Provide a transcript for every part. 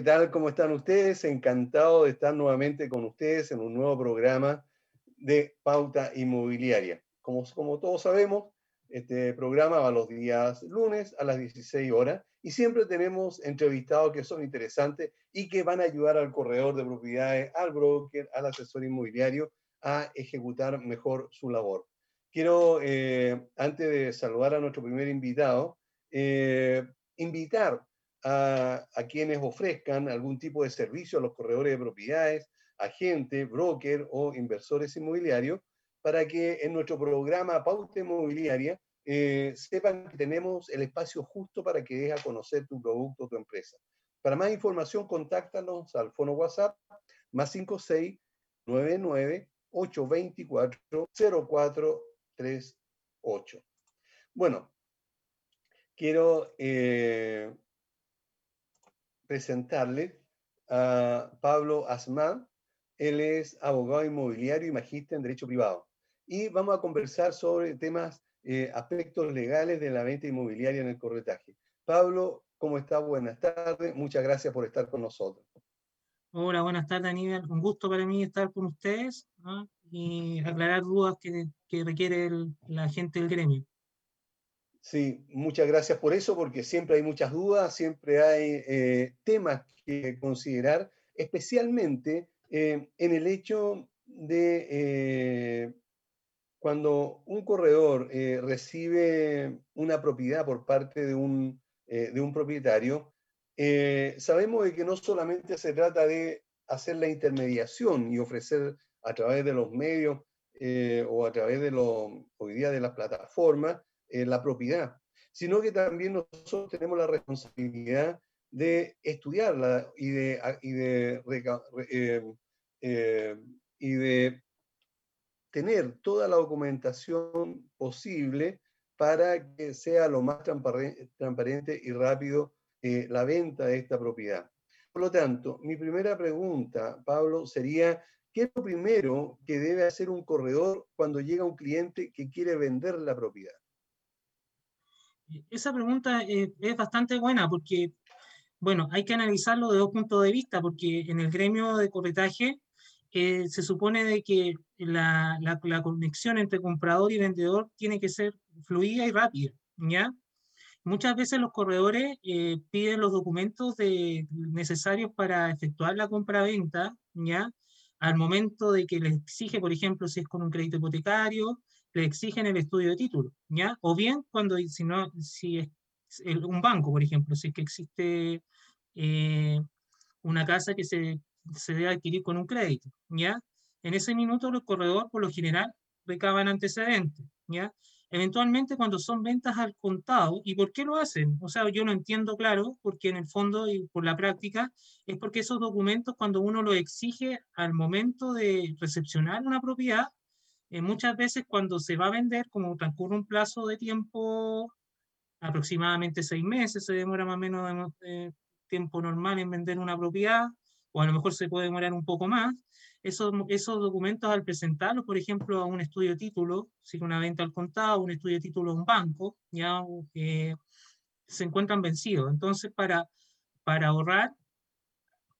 ¿Qué tal? ¿Cómo están ustedes? Encantado de estar nuevamente con ustedes en un nuevo programa de Pauta Inmobiliaria. Como, como todos sabemos, este programa va los días lunes a las 16 horas y siempre tenemos entrevistados que son interesantes y que van a ayudar al corredor de propiedades, al broker, al asesor inmobiliario a ejecutar mejor su labor. Quiero, eh, antes de saludar a nuestro primer invitado, eh, invitar a, quienes ofrezcan algún tipo de servicio a los corredores de propiedades, agentes, broker o inversores inmobiliarios, para que en nuestro programa Pauta Inmobiliaria eh, sepan que tenemos el espacio justo para que des a conocer tu producto o tu empresa. Para más información, contáctanos al fono WhatsApp más 5699 824 0438. Bueno, quiero eh, presentarle a Pablo Asmán. Él es abogado inmobiliario y magíster en Derecho Privado. Y vamos a conversar sobre temas, eh, aspectos legales de la venta inmobiliaria en el corretaje. Pablo, ¿cómo está? Buenas tardes. Muchas gracias por estar con nosotros. Hola, buenas tardes, Aníbal. Un gusto para mí estar con ustedes y aclarar dudas que, que requiere la gente del gremio. Sí, muchas gracias por eso, porque siempre hay muchas dudas, siempre hay eh, temas que considerar, especialmente eh, en el hecho de eh, cuando un corredor recibe una propiedad por parte de un, de un propietario, sabemos de que no solamente se trata de hacer la intermediación y ofrecer a través de los medios o a través de los, hoy día de las plataformas, eh, la propiedad, sino que también nosotros tenemos la responsabilidad de estudiarla y de, y de, eh, eh, y de tener toda la documentación posible para que sea lo más transparente y rápido la venta de esta propiedad. Por lo tanto, mi primera pregunta, Pablo, sería, ¿qué es lo primero que debe hacer un corredor cuando llega un cliente que quiere vender la propiedad? Esa pregunta es, bastante buena porque, bueno, hay que analizarlo de dos puntos de vista, porque en el gremio de corretaje eh, se supone de que la, la, conexión entre comprador y vendedor tiene que ser fluida y rápida, ¿ya? Muchas veces los corredores eh, piden los documentos necesarios para efectuar la compra-venta, ¿ya? Al momento de que les exige, por ejemplo, si es con un crédito hipotecario, le exigen el estudio de título, ¿ya? O bien cuando, si no, si es un banco, por ejemplo, si es que existe eh, una casa que se, se debe adquirir con un crédito, ¿ya? En ese minuto el corredor, por lo general, recaban antecedentes, ¿ya? Eventualmente cuando son ventas al contado, ¿y por qué lo hacen? O sea, yo no entiendo claro, porque en el fondo y por la práctica, es porque esos documentos cuando uno los exige al momento de recepcionar una propiedad, eh, muchas veces cuando se va a vender, como transcurre un plazo de tiempo, aproximadamente seis meses, se demora más o menos de tiempo normal en vender una propiedad, o a lo mejor se puede demorar un poco más, esos, esos documentos al presentarlos, por ejemplo, a un estudio de título, si una venta al contado, un estudio de título a un banco, ya eh, se encuentran vencidos. Entonces, para, para ahorrar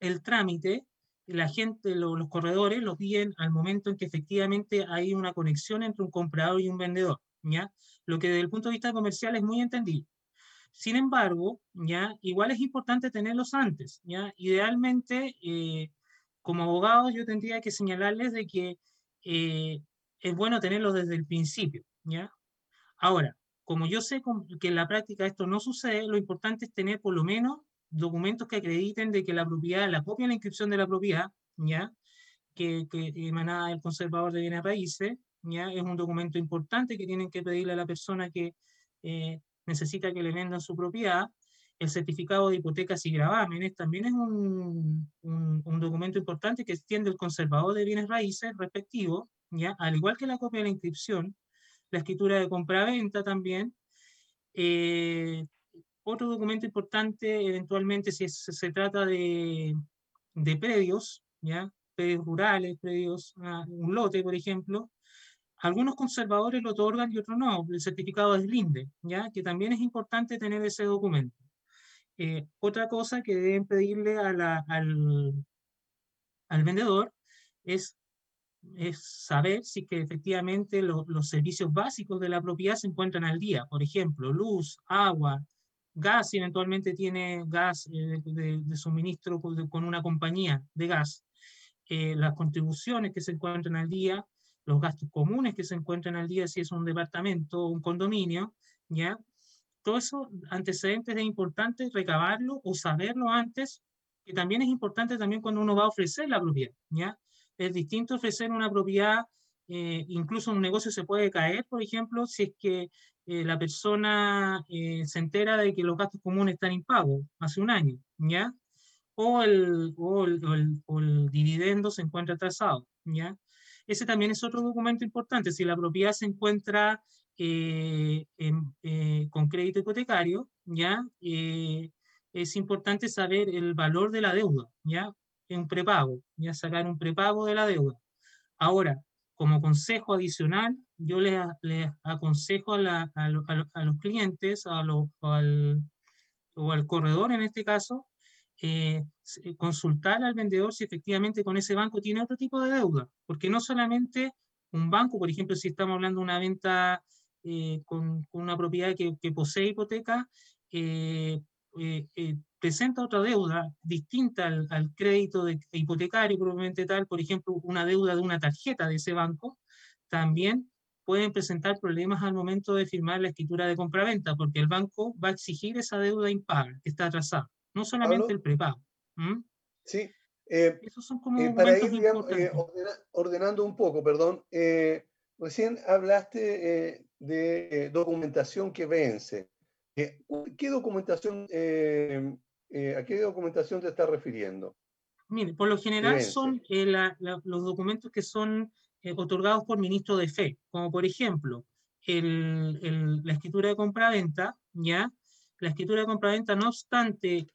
el trámite, la gente, los corredores, los piden al momento en que efectivamente hay una conexión entre un comprador y un vendedor, ¿ya? Lo que desde el punto de vista comercial es muy entendido. Sin embargo, ¿ya? Igual es importante tenerlos antes, ¿ya? Idealmente, eh, como abogado yo tendría que señalarles de que eh, es bueno tenerlo desde el principio, ¿ya? Ahora, como yo sé que en la práctica esto no sucede, lo importante es tener por lo menos documentos que acrediten de que la propiedad, la copia de la inscripción de la propiedad, ¿ya? Que, que emanada del conservador de bienes raíces, ¿ya? Es un documento importante que tienen que pedirle a la persona que eh, necesita que le vendan su propiedad. El certificado de hipotecas y gravámenes también es un, un, documento importante que extiende el conservador de bienes raíces respectivo, ¿ya? Al igual que la copia de la inscripción, la escritura de compra-venta también. Eh, otro documento importante, eventualmente, si se trata de, de predios, ¿ya? predios rurales, predios, un lote, por ejemplo, algunos conservadores lo otorgan y otros no, el certificado de Linde, ¿ya? que también es importante tener ese documento. Eh, otra cosa que deben pedirle a al, al vendedor es es saber si que efectivamente los servicios básicos de la propiedad se encuentran al día. Por ejemplo, luz, agua, gas, si eventualmente tiene gas eh, de, suministro con, una compañía de gas, eh, las contribuciones que se encuentran al día, los gastos comunes que se encuentran al día si es un departamento o un condominio, ¿ya? Todo eso antecedentes es importante recabarlo o saberlo antes, que también es importante también cuando uno va a ofrecer la propiedad, ¿ya? es distinto ofrecer una propiedad, eh, incluso un negocio se puede caer, por ejemplo, si es que eh, la persona eh, se entera de que los gastos comunes están impagos hace un año, ¿ya? O el, o el, dividendo se encuentra atrasado, ¿ya? Ese también es otro documento importante. Si la propiedad se encuentra con crédito hipotecario, ¿ya? es importante saber el valor de la deuda, ¿ya? un prepago, ya sacar un prepago de la deuda. Ahora, como consejo adicional, yo les, aconsejo a, los clientes al, o al corredor en este caso, eh, consultar al vendedor si efectivamente con ese banco tiene otro tipo de deuda, porque no solamente un banco, por ejemplo, si estamos hablando de una venta eh, con, una propiedad que, posee hipoteca, eh, presenta otra deuda distinta al, crédito hipotecario probablemente tal, por ejemplo, una deuda de una tarjeta de ese banco, también pueden presentar problemas al momento de firmar la escritura de compraventa, porque el banco va a exigir esa deuda impaga que está atrasada, no solamente el prepago. Sí. Eh, Esos son como eh, para ir eh, ordenando un poco, perdón, recién hablaste de documentación que vence. ¿Qué documentación eh, ¿a qué documentación te estás refiriendo? Mire, por lo general son eh, los documentos que son eh, otorgados por ministro de fe, como por ejemplo la escritura de compraventa, ¿ya? La escritura de compraventa, no obstante,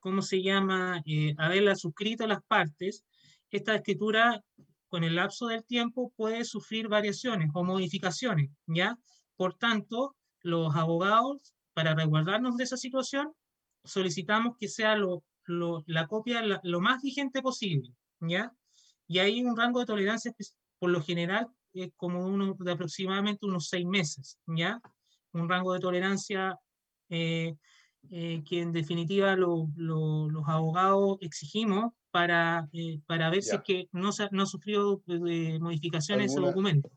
¿cómo se llama? haberla suscrito a las partes, esta escritura con el lapso del tiempo puede sufrir variaciones o modificaciones, ¿ya? Por tanto, los abogados para resguardarnos de esa situación, solicitamos que sea lo, la copia lo más vigente posible, ¿ya? Y hay un rango de tolerancia, por lo general, es como uno de aproximadamente unos seis meses, ¿ya? Un rango de tolerancia eh, eh, que en definitiva los abogados exigimos para, eh, para ver si es que no, no ha sufrido modificaciones ese documento.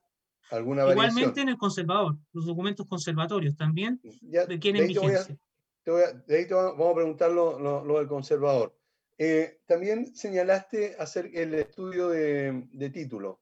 Igualmente en el conservador, los documentos conservatorios también requieren vigencia. de ahí te vamos a preguntar lo, del conservador. Eh, también señalaste hacer el estudio de, título.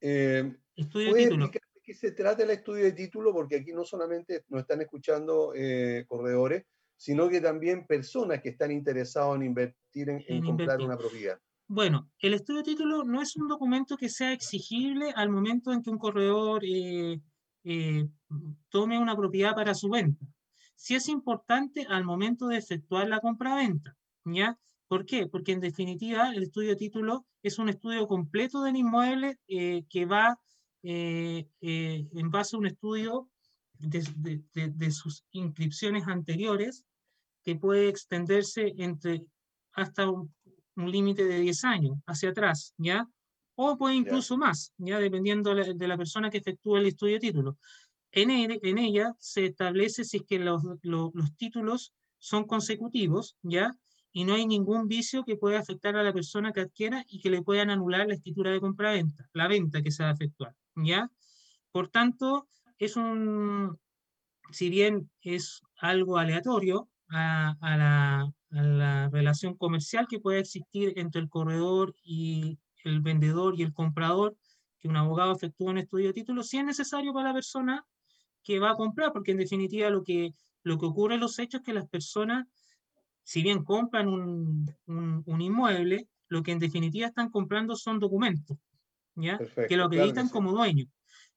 Eh, estudio de título. de qué se trata el estudio de título? Porque aquí no solamente nos están escuchando eh, corredores, sino que también personas que están interesados en invertir en, comprar una propiedad. Bueno, el estudio de título no es un documento que sea exigible al momento en que un corredor eh, eh, tome una propiedad para su venta. Sí es importante al momento de efectuar la compra-venta, ¿ya? ¿Por qué? Porque en definitiva el estudio de título es un estudio completo del inmueble eh, que va en base a un estudio de, de, sus inscripciones anteriores que puede extenderse entre hasta un, un límite de 10 años hacia atrás, ¿ya? O puede incluso más, ¿ya? Dependiendo de la, persona que efectúe el estudio de título. En, en ella se establece si es que los, los, títulos son consecutivos, ¿ya? Y no hay ningún vicio que pueda afectar a la persona que adquiera y que le puedan anular la escritura de compra-venta, la venta que se va a efectuar, ¿ya? Por tanto, es un, si bien es algo aleatorio a, la, relación comercial que puede existir entre el corredor y el vendedor y el comprador, que un abogado efectúa un estudio de título, si es necesario para la persona que va a comprar, porque en definitiva lo que, lo que ocurre en los hechos es que las personas si bien compran un, un, inmueble, lo que en definitiva están comprando son documentos, ¿ya? que lo acreditan como dueño.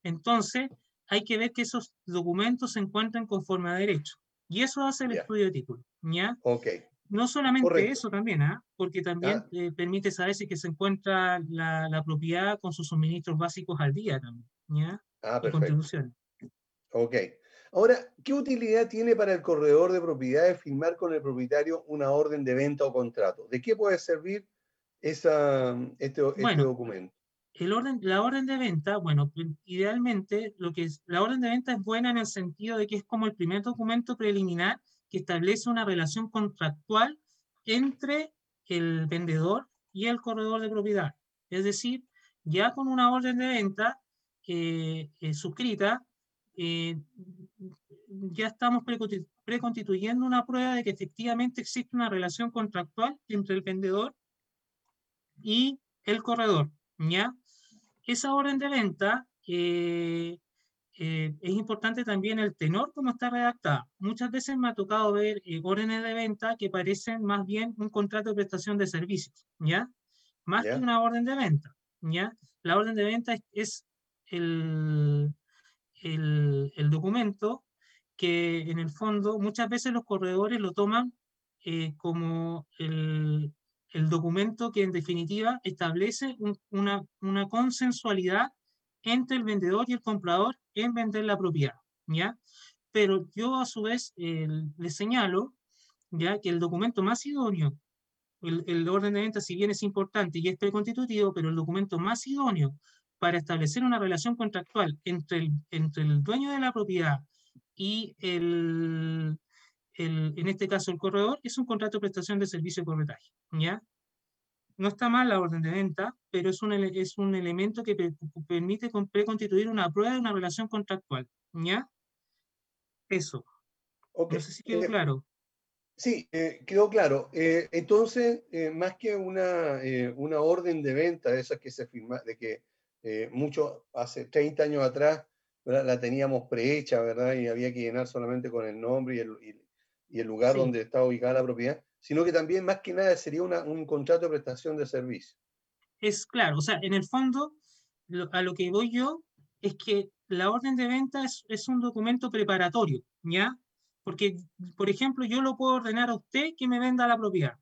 Entonces, hay que ver que esos documentos se encuentran conforme a derecho. Y eso hace el estudio de título, ¿ya? Okay. No solamente eso también, ¿ah? porque también eh, permite saber si que se encuentra la, la, propiedad con sus suministros básicos al día también, ¿ya? Ah, perfecto. Ok. Ahora, ¿qué utilidad tiene para el corredor de propiedades firmar con el propietario una orden de venta o contrato? ¿De qué puede servir esa, este, este documento? El orden, la orden de venta, bueno, idealmente lo que es, la orden de venta es buena en el sentido de que es como el primer documento preliminar que establece una relación contractual entre el vendedor y el corredor de propiedad. Es decir, ya con una orden de venta eh, eh, suscrita, eh, ya estamos preconstituyendo una prueba de que efectivamente existe una relación contractual entre el vendedor y el corredor. ¿ya? Esa orden de venta eh, eh, es importante también el tenor como está redactada. Muchas veces me ha tocado ver órdenes de venta que parecen más bien un contrato de prestación de servicios, ¿ya? Más que una orden de venta, ¿ya? La orden de venta es el, el, documento que en el fondo muchas veces los corredores lo toman eh, como el, documento que en definitiva establece una, una, consensualidad entre el vendedor y el comprador en vender la propiedad, ¿ya? Pero yo a su vez le señalo, ¿ya? Que el documento más idóneo, el, el, orden de venta si bien es importante y es preconstitutivo, pero el documento más idóneo para establecer una relación contractual entre el, entre el dueño de la propiedad y el, el, en este caso el corredor, es un contrato de prestación de servicio de corretaje. ¿ya? No está mal la orden de venta, pero es un, es un elemento que permite preconstituir una prueba de una relación contractual. ¿ya? Eso. Okay. No sé si quedó eh, claro. Sí, eh, quedó claro. Eh, entonces, más que una, una orden de venta, de esas que se firma, de que eh, mucho, hace 30 años atrás, la teníamos prehecha, ¿verdad? Y había que llenar solamente con el nombre y el, y, el lugar donde estaba ubicada la propiedad, sino que también, más que nada, sería un contrato de prestación de servicio. Es claro, o sea, en el fondo, a lo que voy yo es que la orden de venta es, es un documento preparatorio, ¿ya? Porque, por ejemplo, yo lo puedo ordenar a usted que me venda la propiedad,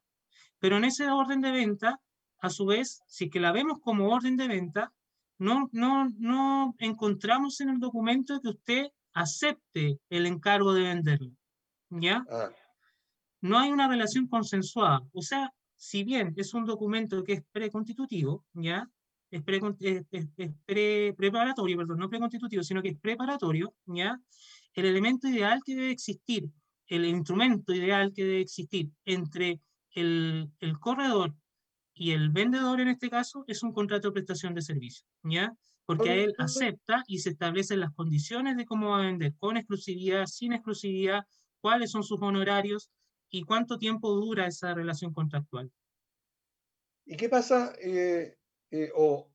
pero en esa orden de venta, a su vez, si que la vemos como orden de venta, no, no, no encontramos en el documento que usted acepte el encargo de venderlo. ¿Ya? Ah. No hay una relación consensuada. O sea, si bien es un documento que es preconstitutivo, ¿ya? Es, pre, es, preparatorio, perdón, no preconstitutivo, sino que es preparatorio, ¿ya? El elemento ideal que debe existir, el instrumento ideal que debe existir entre el, el corredor y el vendedor en este caso es un contrato de prestación de servicio, ¿ya? Porque él acepta y se establecen las condiciones de cómo va a vender, con exclusividad, sin exclusividad, cuáles son sus honorarios y cuánto tiempo dura esa relación contractual. ¿Y qué pasa, eh, eh, o,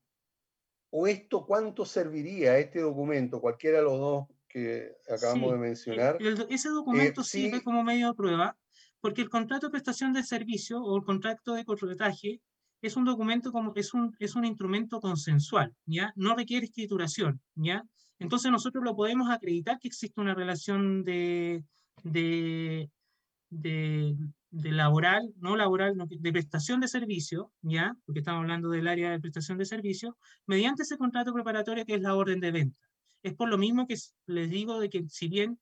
o, esto cuánto serviría este documento, cualquiera de los dos que acabamos de mencionar? ese documento eh, sirve como medio de prueba, porque el contrato de prestación de servicio o el contrato de corretaje es un documento como, es un, es un instrumento consensual, ¿ya? No requiere escrituración, ¿ya? Entonces nosotros lo podemos acreditar que existe una relación de, de, de, laboral, no laboral, de prestación de servicio, ¿ya? Porque estamos hablando del área de prestación de servicio, mediante ese contrato preparatorio que es la orden de venta. Es por lo mismo que les digo de que si bien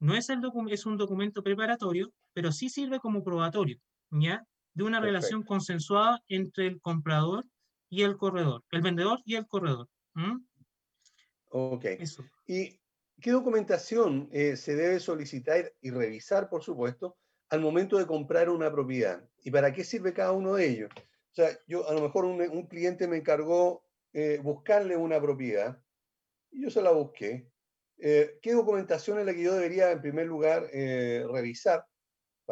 no es, el es un documento preparatorio, pero sí sirve como probatorio, ¿ya? De una relación consensuada entre el comprador y el corredor, el vendedor y el corredor. Ok. ¿Y qué documentación eh, se debe solicitar y revisar, por supuesto, al momento de comprar una propiedad y para qué sirve cada uno de ellos. O sea, yo a lo mejor un, cliente me encargó eh, buscarle una propiedad y yo se la busqué. Eh, ¿Qué documentación es la que yo debería en primer lugar eh, revisar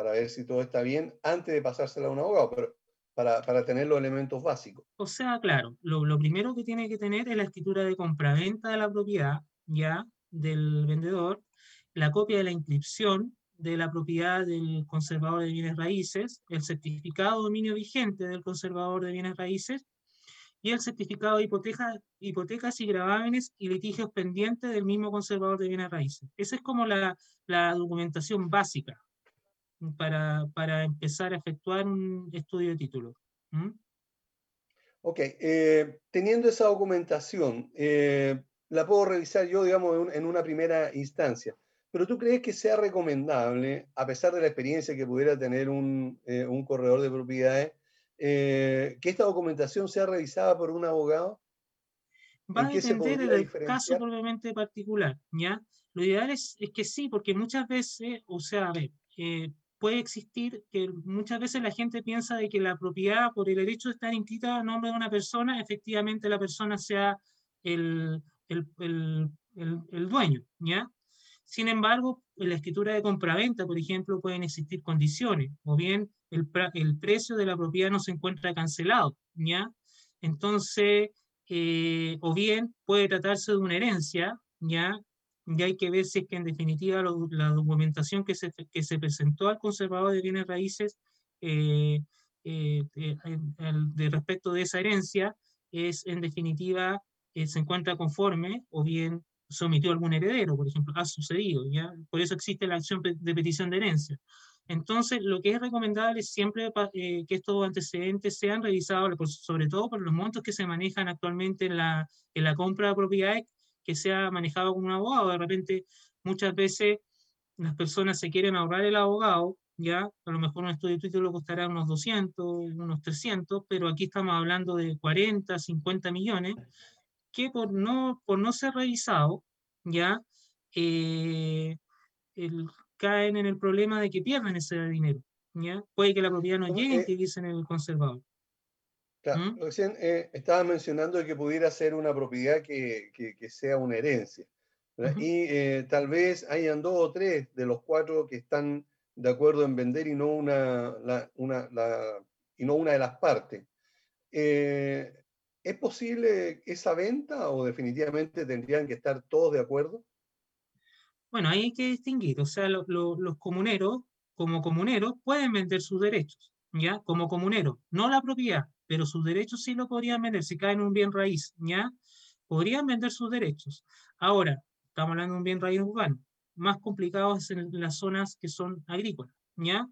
para ver si todo está bien antes de pasársela a un abogado? Pero para, para, tener los elementos básicos. O sea, claro, lo, primero que tiene que tener es la escritura de compraventa de la propiedad, ya, del vendedor, la copia de la inscripción de la propiedad del conservador de bienes raíces, el certificado de dominio vigente del conservador de bienes raíces y el certificado de hipoteca, hipotecas y gravámenes y litigios pendientes del mismo conservador de bienes raíces. Esa es como la, la documentación básica para, para, empezar a efectuar un estudio de título. Ok, eh, teniendo esa documentación, eh, la puedo revisar yo, digamos, en una primera instancia. Pero tú crees que sea recomendable, a pesar de la experiencia que pudiera tener un, eh, un corredor de propiedades, que esta documentación sea revisada por un abogado? Va a depender del caso probablemente particular, ¿ya? Lo ideal es, es, que sí, porque muchas veces, o sea, a ver, puede existir que muchas veces la gente piensa de que la propiedad, por el derecho de estar inscrita a nombre de una persona, efectivamente la persona sea el, el, el, el dueño, ¿ya? Sin embargo, en la escritura de compraventa, por ejemplo, pueden existir condiciones, o bien el, el precio de la propiedad no se encuentra cancelado, ¿ya? Entonces, eh, o bien puede tratarse de una herencia, ¿ya? Y hay que ver si es que en definitiva la documentación que se, que se presentó al conservador de bienes raíces eh, eh, eh, de respecto de esa herencia es en definitiva se encuentra conforme o bien sometió algún heredero, por ejemplo, ha sucedido, ¿ya? Por eso existe la acción de petición de herencia. Entonces, lo que es recomendable es siempre que estos antecedentes sean revisados, sobre todo por los montos que se manejan actualmente en la, en la compra de propiedades que sea manejado con un abogado. De repente, muchas veces las personas se quieren ahorrar el abogado, ya, a lo mejor un estudio de título costará unos 200, unos 300, pero aquí estamos hablando de 40, 50 millones, que por no, por no ser revisado, ya, eh, caen en el problema de que pierden ese dinero. ¿ya? Puede que la propiedad no llegue y dicen el conservador. Claro, recién eh, estaba mencionando que pudiera ser una propiedad que, que, sea una herencia. Y eh, tal vez hayan dos o tres de los cuatro que están de acuerdo en vender y no una, una, la, y no una de las partes. Eh, ¿Es posible esa venta o definitivamente tendrían que estar todos de acuerdo? Bueno, ahí hay que distinguir. O sea, los comuneros, como comuneros, pueden vender sus derechos, ¿ya? Como comuneros, no la propiedad pero sus derechos sí lo podrían vender, si caen en un bien raíz, ¿ya? Podrían vender sus derechos. Ahora, estamos hablando de un bien raíz urbano, más complicado es en las zonas que son agrícolas, ¿ya?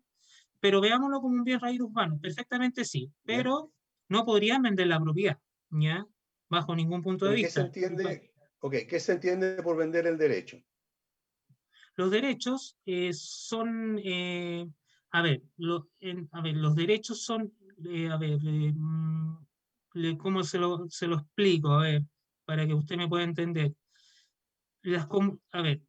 Pero veámoslo como un bien raíz urbano, perfectamente sí, pero no podrían vender la propiedad, ¿ya? Bajo ningún punto de vista. Se entiende, ¿qué se entiende por vender el derecho? Los derechos eh, son, eh, a, ver, a ver, los derechos son a ver, mm, ¿cómo se lo, se lo explico? A ver, para que usted me pueda entender. Las, a ver,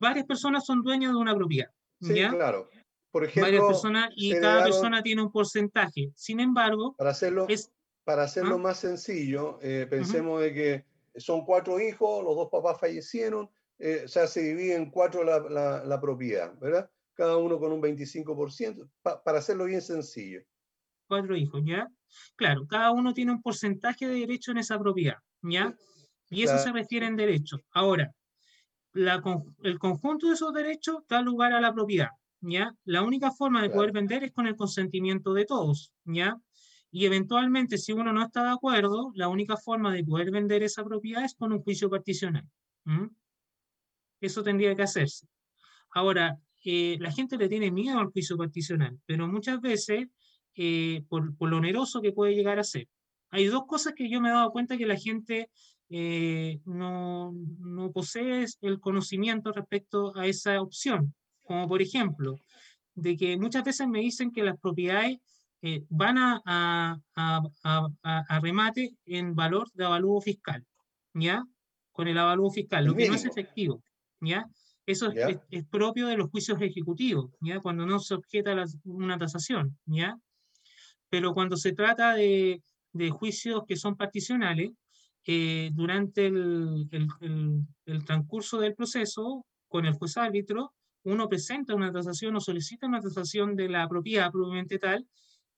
varias personas son dueñas de una propiedad. Sí, claro. Por ejemplo, varias personas y cada persona tiene un porcentaje. Sin embargo, para hacerlo, es, para hacerlo ¿ah? más sencillo, eh, pensemos de que son cuatro hijos, los dos papás fallecieron, eh, o sea, se divide en cuatro la, la, la, propiedad, ¿verdad? Cada uno con un 25%, para hacerlo bien sencillo cuatro hijos, ¿ya? Claro, cada uno tiene un porcentaje de derecho en esa propiedad, ¿ya? Y eso se refiere en derecho. Ahora, la, el conjunto de esos derechos da lugar a la propiedad, ¿ya? La única forma de poder vender es con el consentimiento de todos, ¿ya? Y eventualmente, si uno no está de acuerdo, la única forma de poder vender esa propiedad es con un juicio particional. Eso tendría que hacerse. Ahora, eh, la gente le tiene miedo al juicio particional, pero muchas veces eh, por, lo oneroso que puede llegar a ser. Hay dos cosas que yo me he dado cuenta que la gente eh, no, no, posee el conocimiento respecto a esa opción, como por ejemplo, de que muchas veces me dicen que las propiedades eh, van a, a, a, a, remate en valor de avalúo fiscal, ¿ya? Con el avalúo fiscal, lo que no es efectivo, ¿ya? Eso es, es, propio de los juicios ejecutivos, ¿ya? Cuando no se objeta a una tasación, ¿ya? Pero cuando se trata de, de juicios que son particionales, eh, durante el, el, el, transcurso del proceso, con el juez árbitro, uno presenta una tasación o solicita una tasación de la propiedad probablemente tal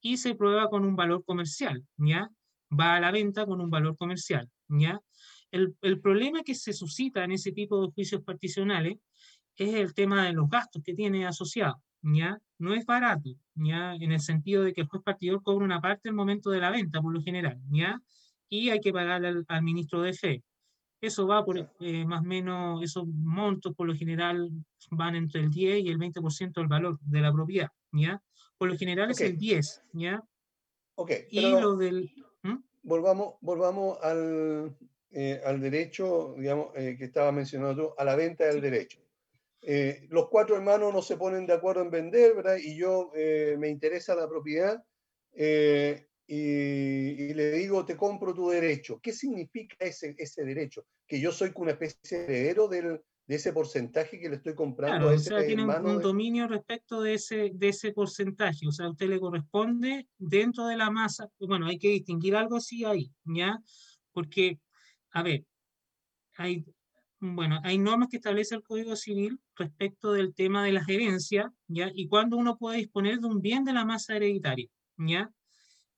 y se prueba con un valor comercial, ¿ya? Va a la venta con un valor comercial, ¿ya? El, el problema que se suscita en ese tipo de juicios particionales es el tema de los gastos que tiene asociado, ¿ya? No es barato, ¿ya? En el sentido de que el juez partidor cobra una parte el momento de la venta, por lo general, ¿ya? Y hay que pagarle al, al ministro de fe. Eso va por eh, más o menos, esos montos por lo general van entre el 10 y el 20% del valor de la propiedad, ¿ya? Por lo general es el 10, ¿ya? Ok. Y lo del... ¿Mm? Volvamos, volvamos al, eh, al derecho, digamos, eh, que estaba mencionando a la venta del derecho. Eh, los cuatro hermanos no se ponen de acuerdo en vender, ¿verdad? Y yo eh, me interesa la propiedad eh, y, y, le digo, te compro tu derecho. ¿Qué significa ese, ese derecho? Que yo soy una especie de heredero del, de ese porcentaje que le estoy comprando claro, a ese o sea, tiene un, de... dominio respecto de ese, de ese porcentaje, o sea, a usted le corresponde dentro de la masa, bueno, hay que distinguir algo así ahí, ¿ya? Porque, a ver, hay, bueno, hay normas que establece el Código Civil respecto del tema de la gerencia, ¿ya? Y cuándo uno puede disponer de un bien de la masa hereditaria, ¿ya?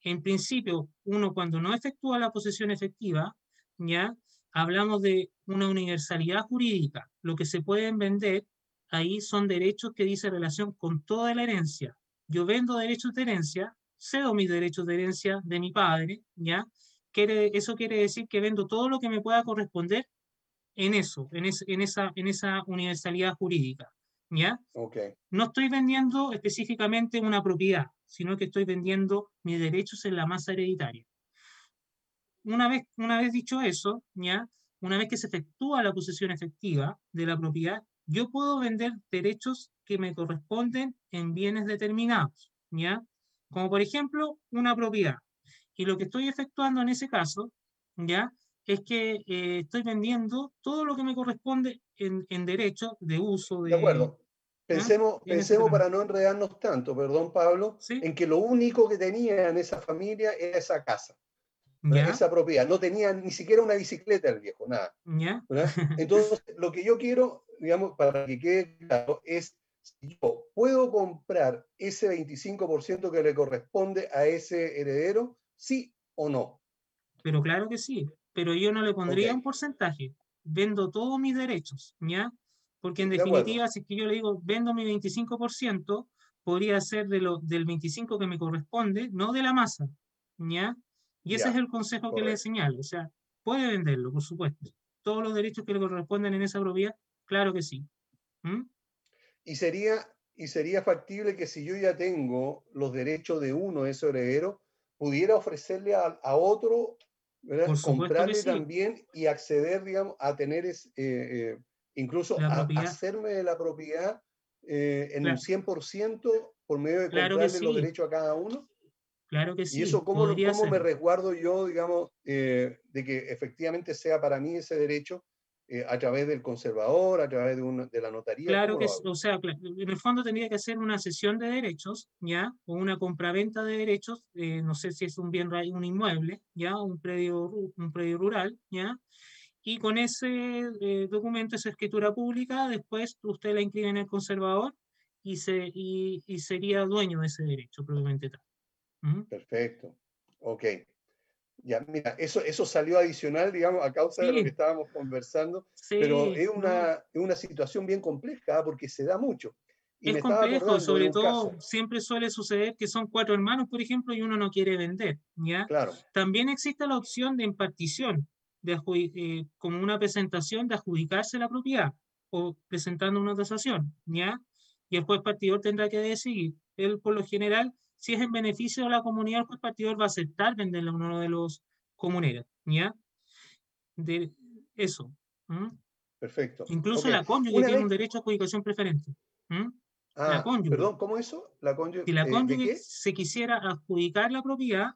En principio, uno cuando no efectúa la posesión efectiva, ¿ya? Hablamos de una universalidad jurídica. Lo que se pueden vender ahí son derechos que dice relación con toda la herencia. Yo vendo derechos de herencia, cedo mis derechos de herencia de mi padre, ¿ya? Quiere, eso quiere decir que vendo todo lo que me pueda corresponder en eso, en, es, en, esa, en esa universalidad jurídica. ¿Ya? Okay. No estoy vendiendo específicamente una propiedad, sino que estoy vendiendo mis derechos en la masa hereditaria. Una vez, una vez dicho eso, ¿ya? Una vez que se efectúa la posesión efectiva de la propiedad, yo puedo vender derechos que me corresponden en bienes determinados, ¿ya? Como por ejemplo, una propiedad. Y lo que estoy efectuando en ese caso, ¿ya? Es que eh, estoy vendiendo todo lo que me corresponde en, en derecho de uso. De, de acuerdo. Pensemos, ¿Ah? pensemos para no enredarnos tanto, perdón Pablo, ¿Sí? en que lo único que tenía en esa familia era esa casa, ¿Ya? esa propiedad. No tenía ni siquiera una bicicleta el viejo, nada. ¿Ya? Entonces, lo que yo quiero, digamos, para que quede claro, es si yo puedo comprar ese 25% que le corresponde a ese heredero, sí o no. Pero claro que sí pero yo no le pondría okay. un porcentaje. Vendo todos mis derechos, ¿ya? Porque en De definitiva, acuerdo. si es que yo le digo, vendo mi 25%, podría ser de lo, del 25% que me corresponde, no de la masa, ¿ya? Y ese Ya, es el consejo que le señalo. O sea, puede venderlo, por supuesto. Todos los derechos que le corresponden en esa propiedad, claro que sí. ¿Mm? Y sería, y sería factible que si yo ya tengo los derechos de uno de esos herederos, pudiera ofrecerle a, a otro comprarle sí. también y acceder, digamos, a tener, es, eh, eh, incluso a, hacerme de la propiedad eh, en Claro. un 100% por medio de Claro comprarle los derechos a cada uno. Claro que sí. y eso, ¿cómo, cómo me resguardo yo, digamos, eh, de que efectivamente sea para mí ese derecho eh, a través del conservador, a través de, una, de la notaría? Claro ¿Cómo que, o sea, en el fondo tendría que hacer una cesión de derechos, ¿ya? O una compraventa de derechos, eh, no sé si es un bien, un inmueble, ¿ya? Un predio, un predio rural, ¿ya? Y con ese eh, documento, esa escritura pública, después usted la inscribe en el conservador y, se, y, y sería dueño de ese derecho, probablemente tal. ¿Mm? Perfecto. Ok. Ya, mira, eso, eso salió adicional, digamos, a causa de lo Sí. que estábamos conversando, Sí, pero es una, es una situación bien compleja ¿ah? porque se da mucho. Y Es me complejo, sobre todo caso, siempre suele suceder que son cuatro hermanos, por ejemplo, y uno no quiere vender, ¿ya? claro, También existe la opción de impartición, de eh, como una presentación de adjudicarse la propiedad o presentando una tasación, ¿ya? Y el juez partidor tendrá que decidir. Él, por lo general, si es en beneficio de la comunidad, el juez partidor va a aceptar venderle a uno de los comuneros, ¿ya? De eso. perfecto. Incluso la cónyuge Una tiene vez, un derecho a adjudicación preferente. ah, cónyuge. perdón, ¿cómo eso? ¿La cónyuge, Si la eh, ¿de cónyuge qué? se quisiera adjudicar la propiedad,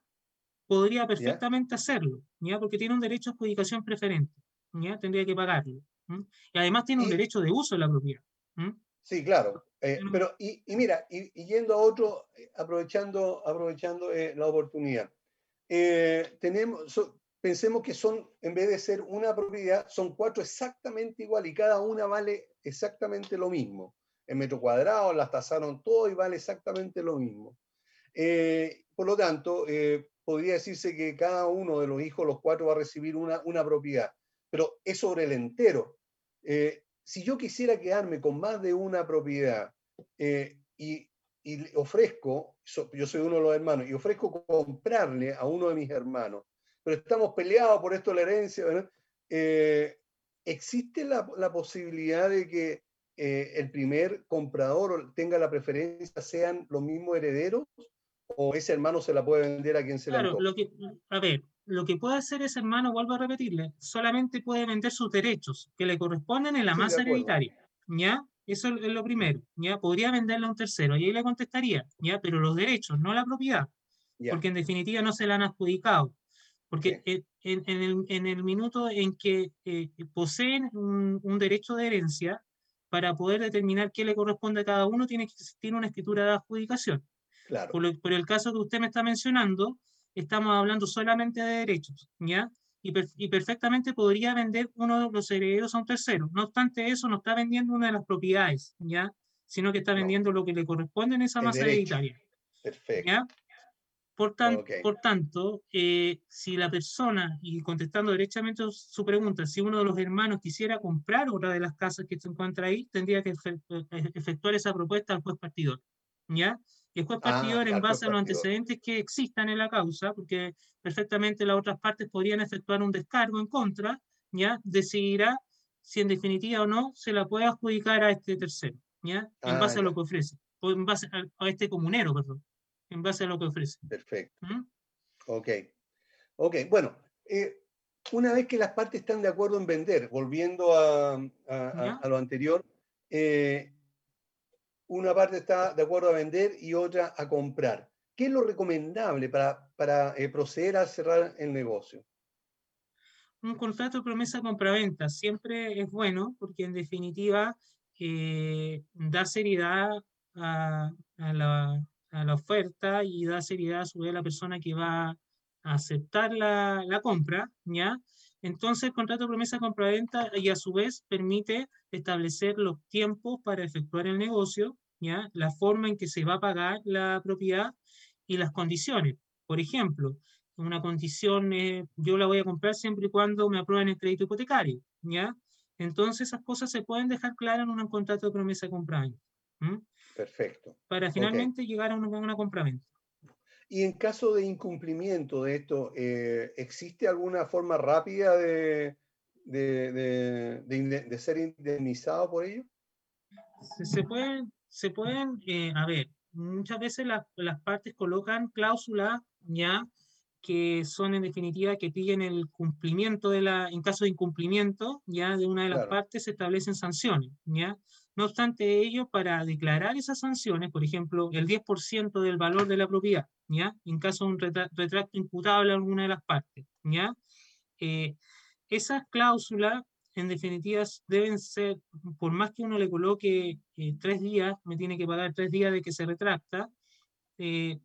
podría ¿Ya? perfectamente hacerlo, ¿ya? Porque tiene un derecho a adjudicación preferente, ¿ya? Tendría que pagarlo. Y además tiene un derecho de uso de la propiedad. Sí, claro. Eh, pero, y, mira, y, yendo a otro, eh, aprovechando, aprovechando eh, la oportunidad, tenemos, pensemos que son, en vez de ser una propiedad, son cuatro exactamente igual y cada una vale exactamente lo mismo. En metro cuadrado las tasaron todo y vale exactamente lo mismo. por lo tanto, podría decirse que cada uno de los hijos, los cuatro, va a recibir una, una propiedad, pero es sobre el entero. Si yo quisiera quedarme con más de una propiedad eh, y, ofrezco, yo soy uno de los hermanos, y ofrezco comprarle a uno de mis hermanos, pero estamos peleados por esto la herencia, eh, ¿existe la, la, posibilidad de que eh, el primer comprador tenga la preferencia, sean los mismos herederos? ¿O ese hermano se la puede vender a quien se claro, lo que, a ver, lo que puede hacer ese hermano, vuelvo a repetirle, solamente puede vender sus derechos que le corresponden en la masa hereditaria. ¿Ya? Eso es lo primero, ¿ya? Podría venderla a un tercero, y ahí le contestaría, ¿ya? Pero los derechos, no la propiedad, porque en definitiva no se la han adjudicado. Porque en, el, en, el, minuto en que eh, poseen un, derecho de herencia, para poder determinar qué le corresponde a cada uno, tiene que existir una escritura de adjudicación. Claro. Por, por el caso que usted me está mencionando, estamos hablando solamente de derechos, ¿ya? y, perfectamente podría vender uno de los herederos a un tercero. No obstante eso, no está vendiendo una de las propiedades, ¿ya? Sino que está vendiendo lo que le corresponde en esa masa hereditaria. Perfecto. ¿ya? Por, por tanto, eh, si la persona, y contestando derechamente su pregunta, si uno de los hermanos quisiera comprar otra de las casas que se encuentra ahí, tendría que eh, efectuar esa propuesta al juez partidor. ¿Ya? Y el juez ah, partidor, en base a los antecedentes que existan en la causa, porque perfectamente las otras partes podrían efectuar un descargo en contra, ya decidirá si en definitiva o no se la puede adjudicar a este tercero, ¿ya? En ah, base a lo que ofrece, o en base a, este comunero, perdón, en base a lo que ofrece. Perfecto. ¿Mm? Ok. Ok, bueno, eh, una vez que las partes están de acuerdo en vender, volviendo a, a, lo anterior, eh, una parte está de acuerdo a vender y otra a comprar. ¿Qué es lo recomendable para, para eh, proceder a cerrar el negocio? Un contrato de promesa compraventa siempre es bueno porque en definitiva eh, da seriedad a, la, a, la, oferta y da seriedad a a la persona que va a aceptar la, la compra, ¿ya? Entonces, el contrato de promesa compraventa y a su vez permite establecer los tiempos para efectuar el negocio, ¿ya? la forma en que se va a pagar la propiedad y las condiciones. Por ejemplo, una condición, yo la voy a comprar siempre y cuando me aprueben el crédito hipotecario. ¿ya? Entonces, esas cosas se pueden dejar claras en un contrato de promesa compraventa. Perfecto. Para finalmente llegar a una, una compraventa. Y en caso de incumplimiento de esto, eh, ¿existe alguna forma rápida de, de, de, ser indemnizado por ello? Se, pueden, se pueden eh, a ver, muchas veces las partes colocan cláusulas ya que son en definitiva que piden el cumplimiento de la, en caso de incumplimiento ya de una de las partes se establecen sanciones, ya. No obstante ello, para declarar esas sanciones, por ejemplo, el 10% del valor de la propiedad, ¿ya? En caso de un retracto imputable a alguna de las partes, ¿ya? Eh, esas cláusulas, en definitiva, deben ser, por más que uno le coloque eh, tres días, me tiene que pagar tres días de que se retracta, eh,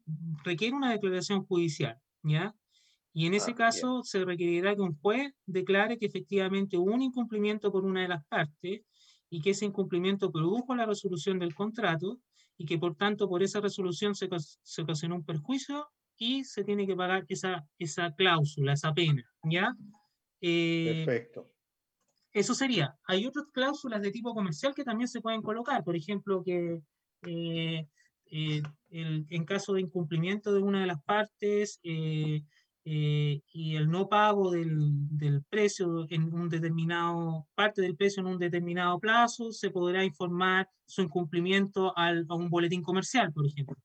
requiere una declaración judicial, ¿ya? Y en ese ah, caso se requerirá que un juez declare que efectivamente hubo un incumplimiento por una de las partes y que ese incumplimiento produjo la resolución del contrato y que por tanto por esa resolución se, se ocasionó un perjuicio y se tiene que pagar esa, esa cláusula, esa pena, ¿ya? Eh, Perfecto. Eso sería. Hay otras cláusulas de tipo comercial que también se pueden colocar, por ejemplo, que eh, eh, en caso de incumplimiento de una de las partes, eh, y el no pago del, del, precio en un determinado, parte del precio en un determinado plazo, se podrá informar su incumplimiento al, a un boletín comercial, por ejemplo.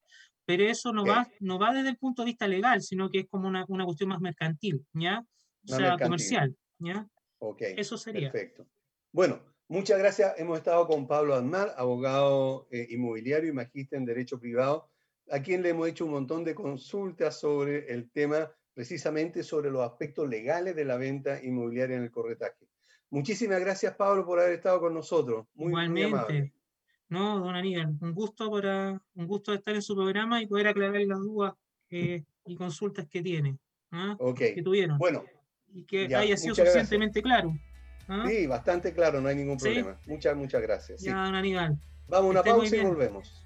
Pero eso no, va, no va desde el punto de vista legal, sino que es como una, una cuestión más mercantil, ¿ya? O sea, comercial, ¿ya? Ok. Eso sería. Perfecto. Bueno, muchas gracias. Hemos estado con Pablo Admar, abogado eh, inmobiliario y magíster en Derecho Privado, a quien le hemos hecho un montón de consultas sobre el tema precisamente sobre los aspectos legales de la venta inmobiliaria en el corretaje. Muchísimas gracias, Pablo, por haber estado con nosotros. Muy, Igualmente. no, don Aníbal, un gusto, para, un gusto estar en su programa y poder aclarar las dudas eh, y consultas que tiene, ¿ah? que tuvieron. Bueno. Y que haya sido suficientemente claro. ¿ah? Sí, bastante claro, no hay ningún problema. Muchas, muchas gracias. Ya, don Aníbal. Vamos a una pausa y volvemos.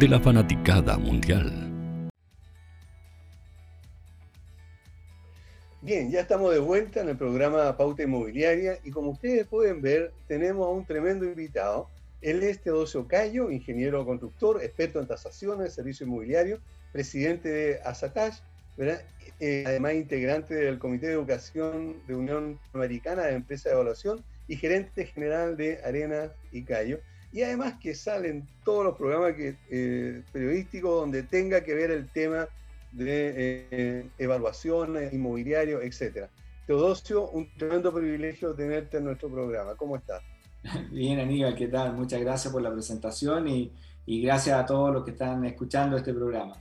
de la fanaticada mundial. Bien, ya estamos de vuelta en el programa Pauta Inmobiliaria y como ustedes pueden ver, tenemos a un tremendo invitado. Él es Teodosio Cayo, ingeniero constructor, experto en tasaciones, servicio inmobiliario, presidente de ASATASH, eh, además integrante del Comité de Educación de Unión Americana de Empresas de Evaluación y gerente general de Arena y Cayo y además que salen todos los programas que, eh, periodísticos donde tenga que ver el tema de eh, evaluación inmobiliario, etcétera. Teodosio, un tremendo privilegio tenerte en nuestro programa. ¿Cómo estás? Bien, Aníbal, ¿qué tal? Muchas gracias por la presentación y, gracias a todos los que están escuchando este programa.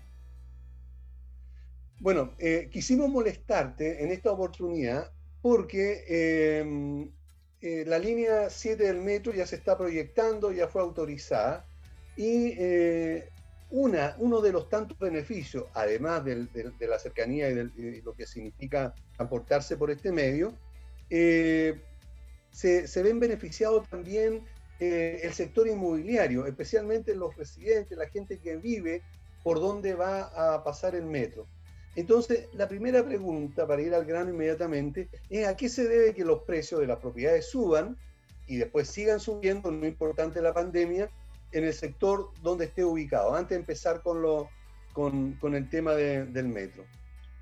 Bueno, eh, quisimos molestarte en esta oportunidad porque eh, la línea 7 del metro ya se está proyectando, ya fue autorizada, y eh, uno de los tantos beneficios, además de la cercanía y lo que significa aportarse por este medio, eh, se, ven beneficiados también el sector inmobiliario, especialmente los residentes, la gente que vive por donde va a pasar el metro. Entonces, la primera pregunta, para ir al grano inmediatamente, es a qué se debe que los precios de las propiedades suban y después sigan subiendo, no importante la pandemia, en el sector donde esté ubicado, antes de empezar con, lo, con, el tema del metro.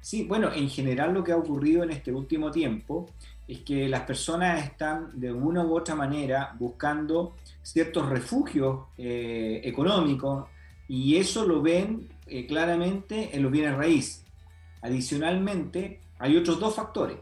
Sí, bueno, en general lo que ha ocurrido en este último tiempo es que las personas están de una u otra manera buscando ciertos refugios eh, económicos y eso lo ven eh, claramente en los bienes raíces. Adicionalmente, hay otros dos factores.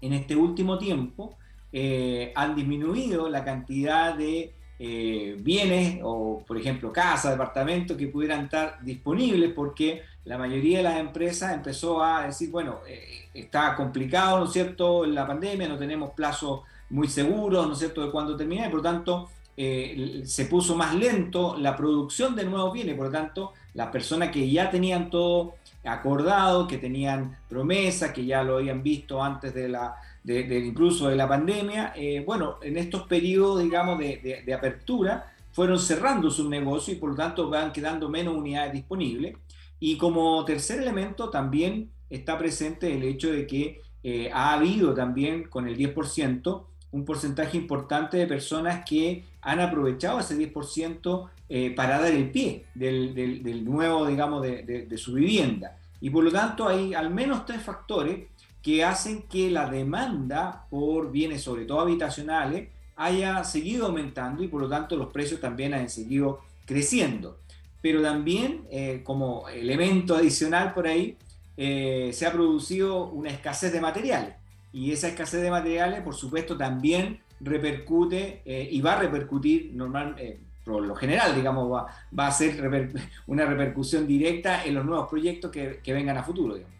En este último tiempo eh, han disminuido la cantidad de eh, bienes o, por ejemplo, casas, departamentos que pudieran estar disponibles porque la mayoría de las empresas empezó a decir, bueno, eh, está complicado, ¿no es cierto?, la pandemia, no tenemos plazos muy seguros, ¿no es cierto?, de cuándo terminar, y por lo tanto se puso más lento la producción de nuevos bienes, por lo tanto, las personas que ya tenían todo acordado, que tenían promesas, que ya lo habían visto antes de la, de, incluso de la pandemia, eh, bueno, en estos periodos, digamos, de, de, apertura, fueron cerrando su negocio y por lo tanto van quedando menos unidades disponibles. Y como tercer elemento también está presente el hecho de que eh, ha habido también con el 10% un porcentaje importante de personas que han aprovechado ese 10% eh, para dar el pie del, nuevo, digamos, de, su vivienda. Y por lo tanto hay al menos tres factores que hacen que la demanda por bienes, sobre todo habitacionales, haya seguido aumentando y por lo tanto los precios también han seguido creciendo. pero también eh, como elemento adicional por ahí, eh, se ha producido una escasez de materiales. Y esa escasez de materiales, por supuesto, también repercute eh, y va a repercutir normal, por lo general, digamos, va, a ser una repercusión directa en los nuevos proyectos que, vengan a futuro. Digamos.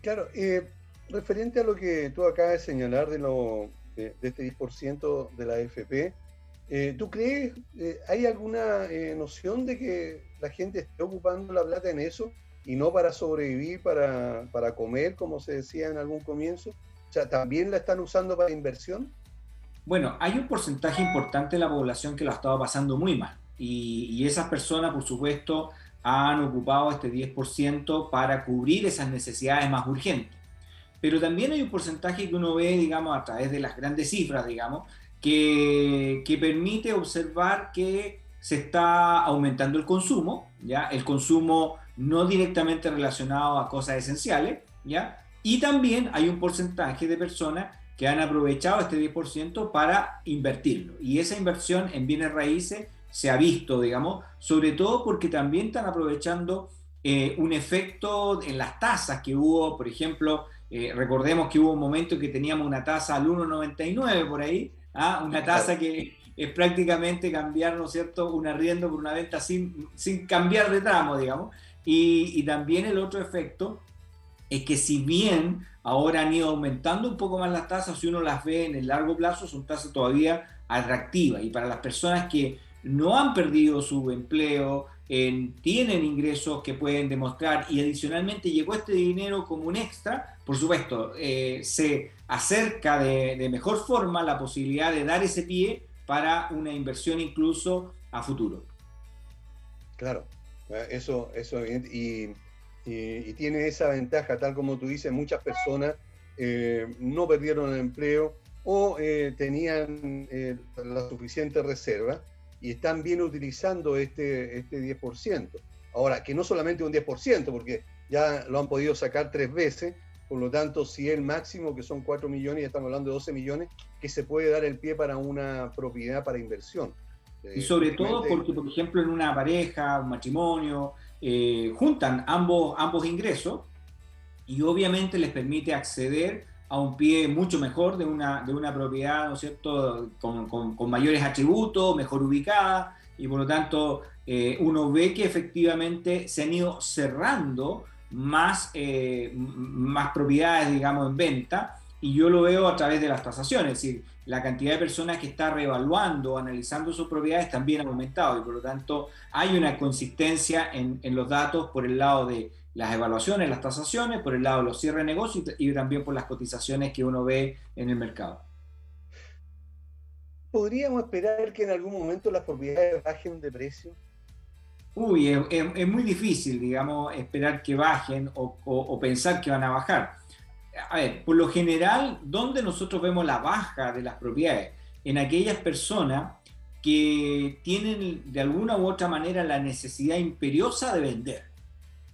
Claro, referente a lo que tú acabas de señalar de, lo, de este 10% de la AFP, eh, ¿Tú crees, eh, hay alguna eh, noción de que la gente esté ocupando la plata en eso y no para sobrevivir, para, para, comer, como se decía en algún comienzo? O sea, ¿también la están usando para inversión? Bueno, hay un porcentaje importante de la población que lo ha estado pasando muy mal. Y, esas personas, por supuesto, han ocupado este 10% para cubrir esas necesidades más urgentes. Pero también hay un porcentaje que uno ve, digamos, a través de las grandes cifras, digamos, que, que, permite observar que se está aumentando el consumo, ¿ya? El consumo no directamente relacionado a cosas esenciales, ¿ya? Y también hay un porcentaje de personas que han aprovechado este 10% para invertirlo. Y esa inversión en bienes raíces se ha visto, digamos, sobre todo porque también están aprovechando eh, un efecto en las tasas que hubo, por ejemplo, eh, recordemos que hubo un momento en que teníamos una tasa al 1,99 por ahí, ¿ah? una tasa que es prácticamente cambiar, ¿no es cierto?, un arriendo por una venta sin, sin cambiar de tramo, digamos. Y, y, también el otro efecto es que si bien ahora han ido aumentando un poco más las tasas, si uno las ve en el largo plazo, son tasas todavía atractivas. Y para las personas que no han perdido su empleo, tienen ingresos que pueden demostrar y adicionalmente llegó este dinero como un extra, por supuesto, eh, se acerca de, mejor forma la posibilidad de dar ese pie para una inversión incluso a futuro. Claro, eh, eso, eso y, y, tiene esa ventaja, tal como tú dices, muchas personas eh, no perdieron el empleo o tenían la suficiente reserva y están bien utilizando este, este 10%. Ahora, que no solamente un 10%, porque ya lo han podido sacar tres veces, por lo tanto, si el máximo, que son 4 millones, ya estamos hablando de 12 millones, que se puede dar el pie para una propiedad para inversión. Y sobre todo porque, por ejemplo, en una pareja, un matrimonio, eh, juntan ambos, ambos ingresos y obviamente les permite acceder a un pie mucho mejor de una, de una propiedad, ¿no cierto?, con, con, mayores atributos, mejor ubicada, y por lo tanto eh, uno ve que efectivamente se han ido cerrando más, eh, más propiedades, digamos, en venta, y yo lo veo a través de las tasaciones, la cantidad de personas que está reevaluando, analizando sus propiedades también ha aumentado, y por lo tanto hay una consistencia en, en los datos por el lado de las evaluaciones, las tasaciones, por el lado de los cierres de negocios y también por las cotizaciones que uno ve en el mercado. ¿Podríamos esperar que en algún momento las propiedades bajen de precio? Uy, es, muy difícil, digamos, esperar que bajen o, o, pensar que van a bajar. A ver, por lo general, ¿dónde nosotros vemos la baja de las propiedades? En aquellas personas que tienen de alguna u otra manera la necesidad imperiosa de vender.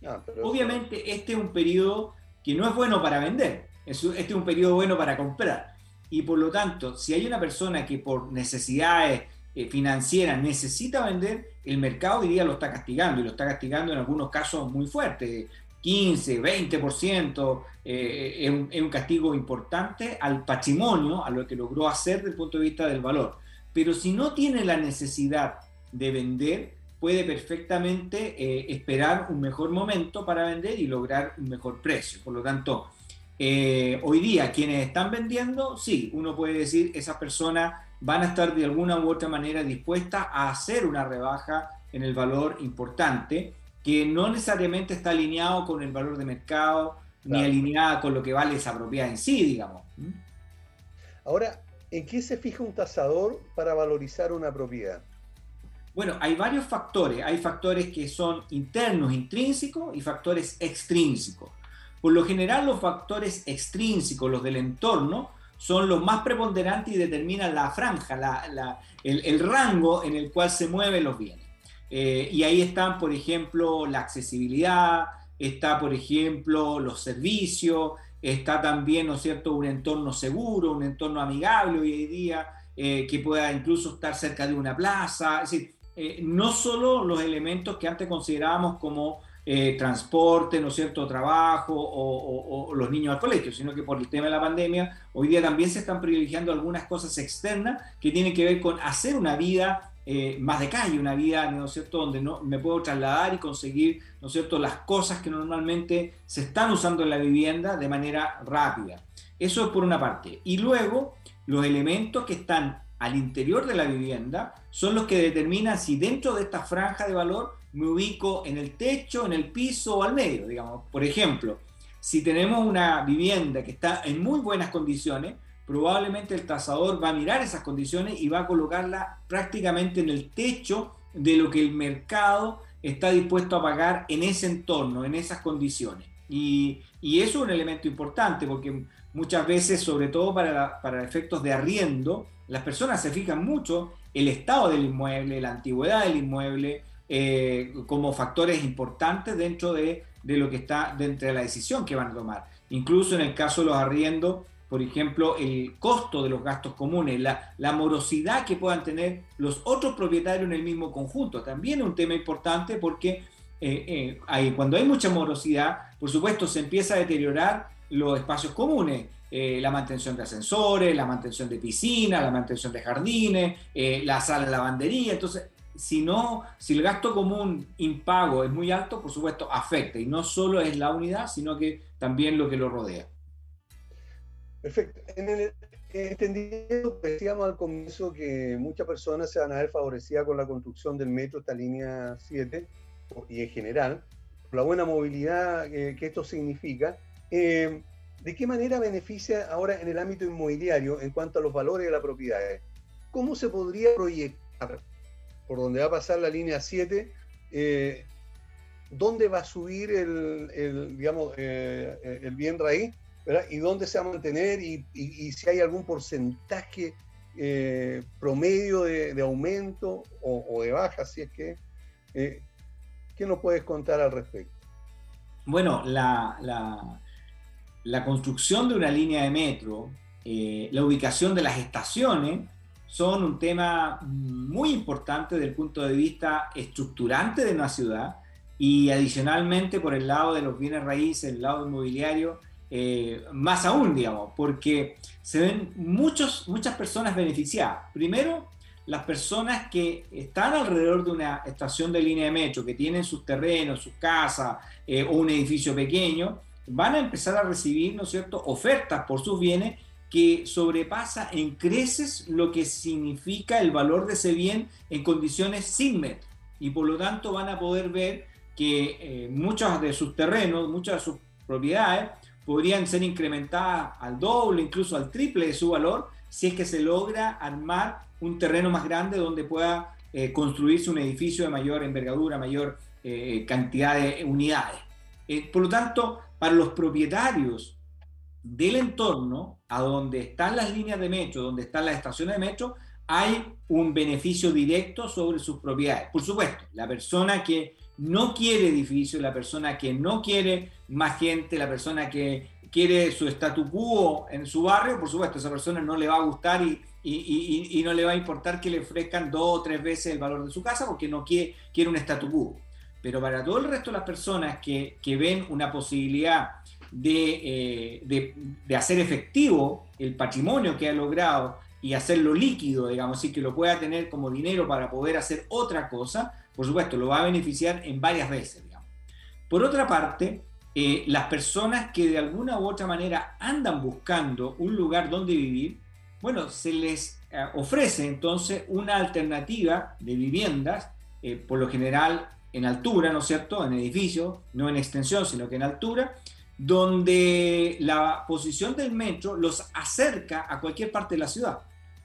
Ah, Obviamente este es un periodo que no es bueno para vender, este es un periodo bueno para comprar. Y por lo tanto, si hay una persona que por necesidades eh, financieras necesita vender, el mercado hoy día lo está castigando y lo está castigando en algunos casos muy fuertes. 15, 20%, eh, es, un, castigo importante al patrimonio, a lo que logró hacer desde el punto de vista del valor. Pero si no tiene la necesidad de vender, puede perfectamente eh, esperar un mejor momento para vender y lograr un mejor precio. Por lo tanto, eh, hoy día quienes están vendiendo, sí, uno puede decir, esas personas van a estar de alguna u otra manera dispuestas a hacer una rebaja en el valor importante, que no necesariamente está alineado con el valor de mercado, ni alineada con lo que vale esa propiedad en sí, digamos. ¿Mm? Ahora, ¿en qué se fija un tasador para valorizar una propiedad? Bueno, hay varios factores. Hay factores que son internos, intrínsecos y factores extrínsecos. Por lo general, los factores extrínsecos, los del entorno, son los más preponderantes y determinan la franja, el, rango en el cual se mueven los bienes. Eh, y ahí están, por ejemplo, la accesibilidad, está, por ejemplo, los servicios, está también, ¿no es cierto?, un entorno seguro, un entorno amigable hoy día, eh, que pueda incluso estar cerca de una plaza. Es decir, eh, no solo los elementos que antes considerábamos como transporte, ¿no es cierto?, trabajo o, los niños al colegio, sino que por el tema de la pandemia, hoy día también se están privilegiando algunas cosas externas que tienen que ver con hacer una vida eh, más de calle, una vida, ¿no es cierto?, donde no, me puedo trasladar y conseguir, ¿no es cierto?, las cosas que normalmente se están usando en la vivienda de manera rápida. Eso es por una parte. Y luego, los elementos que están al interior de la vivienda son los que determinan si dentro de esta franja de valor me ubico en el techo, en el piso o al medio, digamos. Por ejemplo, si tenemos una vivienda que está en muy buenas condiciones, probablemente el tasador va a mirar esas condiciones y va a colocarla prácticamente en el techo de lo que el mercado está dispuesto a pagar en ese entorno, en esas condiciones. Y, eso es un elemento importante porque muchas veces, sobre todo para, para efectos de arriendo, las personas se fijan mucho el estado del inmueble, la antigüedad del inmueble, eh, como factores importantes dentro de, lo que está dentro de la decisión que van a tomar. Incluso en el caso de los arriendos, por ejemplo, el costo de los gastos comunes, la, morosidad que puedan tener los otros propietarios en el mismo conjunto, también es un tema importante porque eh, eh, cuando hay mucha morosidad, por supuesto, se empieza a deteriorar los espacios comunes. la mantención de ascensores, la mantención de piscinas, la mantención de jardines, la sala de lavandería. Entonces, si no, si el gasto común impago es muy alto, por supuesto afecta y no solo es la unidad, sino que también lo que lo rodea. Perfecto. En el entendido, decíamos al comienzo que muchas personas se van a ver favorecidas con la construcción del metro, esta línea 7, y en general, por la buena movilidad que esto significa. Eh, ¿De qué manera beneficia ahora en el ámbito inmobiliario en cuanto a los valores de la propiedad? ¿Cómo se podría proyectar por donde va a pasar la línea 7, eh, dónde va a subir el, digamos, eh, el bien raíz, y dónde se va a mantener, y, si hay algún porcentaje eh, promedio de, aumento o, de baja, si es que... ¿Qué nos puedes contar al respecto? Bueno, la, la, la construcción de una línea de metro, la ubicación de las estaciones, son un tema muy importante desde el punto de vista estructurante de una ciudad y adicionalmente por el lado de los bienes raíces, el lado inmobiliario, eh, más aún, digamos, porque se ven muchos, muchas personas beneficiadas. Primero, las personas que están alrededor de una estación de línea de metro, que tienen sus terrenos, sus casas eh, o un edificio pequeño, van a empezar a recibir, ¿no es cierto?, ofertas por sus bienes que sobrepasa en creces lo que significa el valor de ese bien en condiciones sin metro. Y por lo tanto van a poder ver que eh, muchos de sus terrenos, muchas de sus propiedades podrían ser incrementadas al doble, incluso al triple de su valor, si es que se logra armar un terreno más grande donde pueda eh, construirse un edificio de mayor envergadura, mayor eh, cantidad de unidades. por lo tanto, para los propietarios del entorno a donde están las líneas de metro, donde están las estaciones de metro, hay un beneficio directo sobre sus propiedades. Por supuesto, la persona que no quiere edificio, la persona que no quiere más gente, la persona que quiere su statu quo en su barrio, por supuesto, esa persona no le va a gustar y, y, no le va a importar que le ofrezcan dos o tres veces el valor de su casa porque no quiere, quiere un statu quo. Pero para todo el resto de las personas que, que ven una posibilidad eh, de, de, hacer efectivo el patrimonio que ha logrado y hacerlo líquido, digamos, así que lo pueda tener como dinero para poder hacer otra cosa, por supuesto, lo va a beneficiar en varias veces. Digamos. Por otra parte, eh, las personas que de alguna u otra manera andan buscando un lugar donde vivir, bueno, se les eh, ofrece entonces una alternativa de viviendas, por lo general en altura, ¿no es cierto?, en edificios, no en extensión, sino que en altura, donde la posición del metro los acerca a cualquier parte de la ciudad.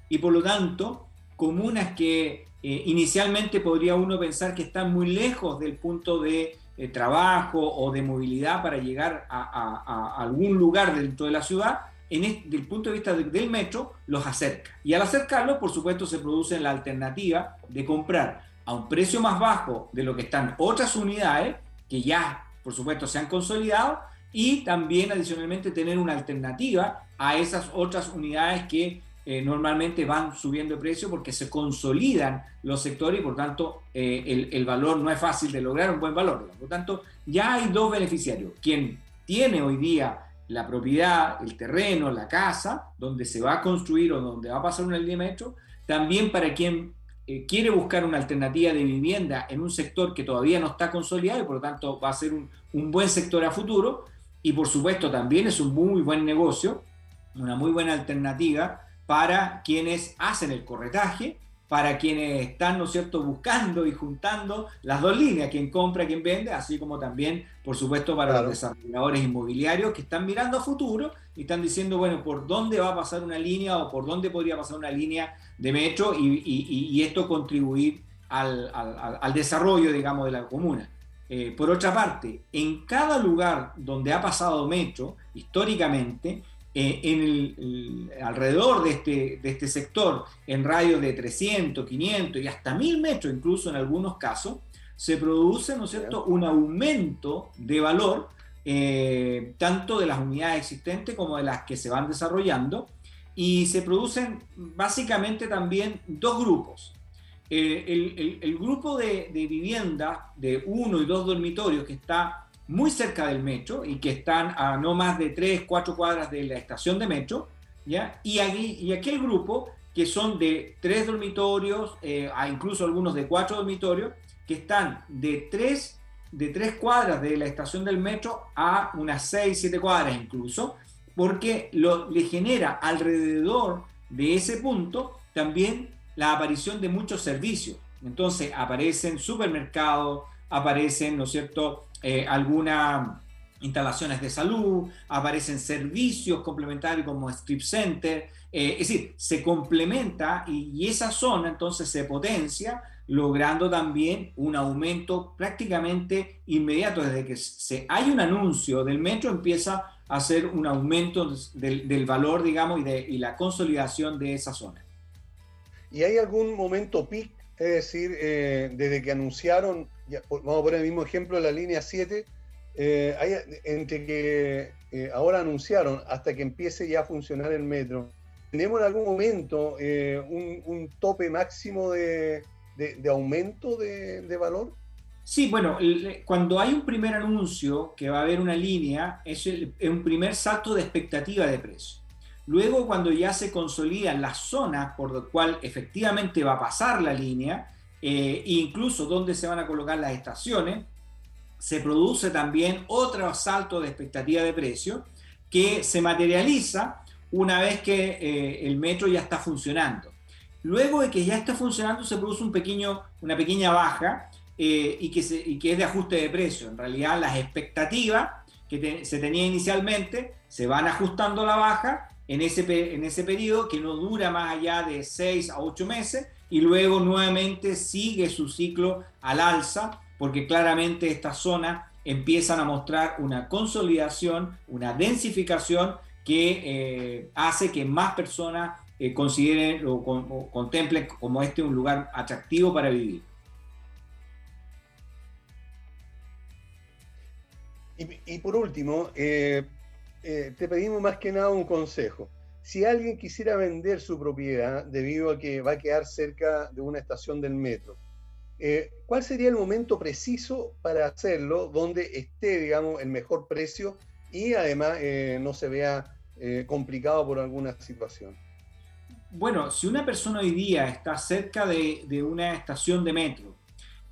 Y por lo tanto, comunas que eh, inicialmente podría uno pensar que están muy lejos del punto de trabajo o de movilidad para llegar a, algún lugar dentro de la ciudad, en desde el punto de vista del metro, los acerca. Y al acercarlo, por supuesto, se produce la alternativa de comprar a un precio más bajo de lo que están otras unidades, que ya, por supuesto, se han consolidado, y también adicionalmente tener una alternativa a esas otras unidades que eh, normalmente van subiendo de precio porque se consolidan los sectores y por tanto eh, el, valor no es fácil de lograr un buen valor. Por tanto, ya hay dos beneficiarios. Quien tiene hoy día la propiedad, el terreno, la casa, donde se va a construir o donde va a pasar una línea metro, también para quien eh, quiere buscar una alternativa de vivienda en un sector que todavía no está consolidado y por lo tanto va a ser un, un buen sector a futuro y por supuesto también es un muy buen negocio, una muy buena alternativa para quienes hacen el corretaje para quienes están, ¿no es cierto?, buscando y juntando las dos líneas, quien compra, quien vende, así como también, por supuesto, para los desarrolladores inmobiliarios que están mirando a futuro y están diciendo, bueno, ¿por dónde va a pasar una línea o por dónde podría pasar una línea de metro y, y, y esto contribuir al, al, al, desarrollo, digamos, de la comuna? Eh, por otra parte, en cada lugar donde ha pasado metro, históricamente, eh, en el, alrededor de este, de este sector, en radios de 300, 500 y hasta 1000 metros, incluso en algunos casos, se produce, ¿no es cierto?, un aumento de valor, eh, tanto de las unidades existentes como de las que se van desarrollando, y se producen básicamente también dos grupos. Eh, el, el, el, grupo de, de vivienda de uno y dos dormitorios que está muy cerca del metro y que están a no más de 3, 4 cuadras de la estación de metro, ¿ya? Y, aquí, y aquel grupo que son de tres dormitorios, eh, a incluso algunos de cuatro dormitorios, que están de tres, de tres cuadras de la estación del metro a unas 6, 7 cuadras incluso, porque lo, le genera alrededor de ese punto también la aparición de muchos servicios. Entonces aparecen supermercados, aparecen, ¿no es cierto?, eh, algunas instalaciones de salud, aparecen servicios complementarios como strip center, eh, es decir, se complementa y, esa zona entonces se potencia, logrando también un aumento prácticamente inmediato. Desde que se, hay un anuncio del metro empieza a hacer un aumento del, del valor, digamos, y, de, y la consolidación de esa zona. ¿Y hay algún momento peak? Es decir, eh, desde que anunciaron ya, vamos a poner el mismo ejemplo, la línea 7, eh, hay, entre que eh, ahora anunciaron hasta que empiece ya a funcionar el metro, ¿tenemos en algún momento eh, un, un, tope máximo de, de, de aumento de, de, valor? Sí, bueno, cuando hay un primer anuncio que va a haber una línea, es, el, es un primer salto de expectativa de precio. Luego, cuando ya se consolidan las zonas por las cuales efectivamente va a pasar la línea, eh, incluso donde se van a colocar las estaciones, se produce también otro salto de expectativa de precio que se materializa una vez que eh, el metro ya está funcionando. Luego de que ya está funcionando se produce un pequeño, una pequeña baja eh, y, que se, y, que es de ajuste de precio. En realidad las expectativas que te, se tenía inicialmente se van ajustando a la baja en ese, en ese periodo que no dura más allá de 6 a 8 meses y luego nuevamente sigue su ciclo al alza, porque claramente estas zonas empiezan a mostrar una consolidación, una densificación que eh, hace que más personas eh, consideren o, con, o, contemplen como este un lugar atractivo para vivir. Y, y por último, eh, te pedimos más que nada un consejo si alguien quisiera vender su propiedad debido a que va a quedar cerca de una estación del metro, eh, ¿cuál sería el momento preciso para hacerlo donde esté, digamos, el mejor precio y además eh, no se vea eh, complicado por alguna situación? Bueno, si una persona hoy día está cerca de, de una estación de metro,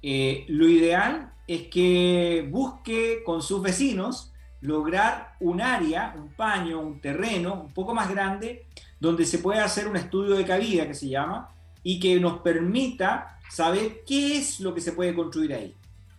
lo ideal es que busque con sus vecinos lograr un área, un paño, un terreno un poco más grande donde se pueda hacer un estudio de cabida que se llama y que nos permita saber qué es lo que se puede construir ahí.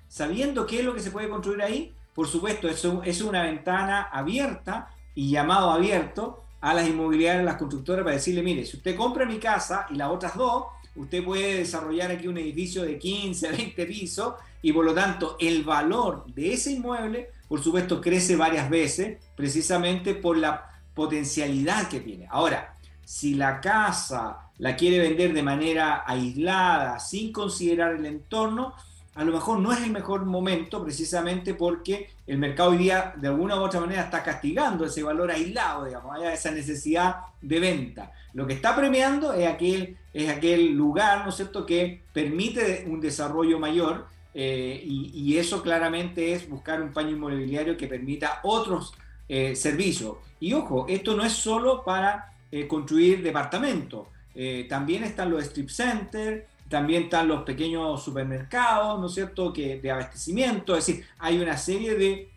Sabiendo qué es lo que se puede construir ahí, por supuesto, eso es una ventana abierta y llamado abierto a las inmobiliarias, a las constructoras para decirle, mire, si usted compra mi casa y las otras dos, usted puede desarrollar aquí un edificio de 15, 20 pisos y por lo tanto el valor de ese inmueble por supuesto, crece varias veces precisamente por la potencialidad que tiene. Ahora, si la casa la quiere vender de manera aislada, sin considerar el entorno, a lo mejor no es el mejor momento precisamente porque el mercado hoy día de alguna u otra manera está castigando ese valor aislado, digamos, esa necesidad de venta. Lo que está premiando es aquel, es aquel lugar, ¿no es cierto?, que permite un desarrollo mayor eh, y, eso claramente es buscar un paño inmobiliario que permita otros eh, servicios. Y ojo, esto no es solo para eh, construir departamentos, también están los strip centers, también están los pequeños supermercados, ¿no es cierto?, que, de abastecimiento, es decir, hay una serie de,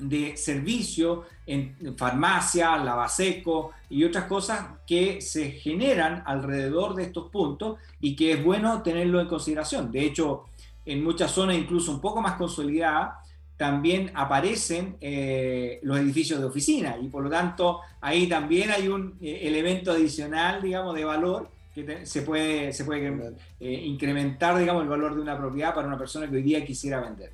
de servicios en farmacia, lavaseco y otras cosas que se generan alrededor de estos puntos y que es bueno tenerlo en consideración. De hecho, en muchas zonas incluso un poco más consolidadas, también aparecen eh, los edificios de oficina y por lo tanto ahí también hay un eh, elemento adicional, digamos, de valor que se puede, se puede eh, incrementar, digamos, el valor de una propiedad para una persona que hoy día quisiera vender.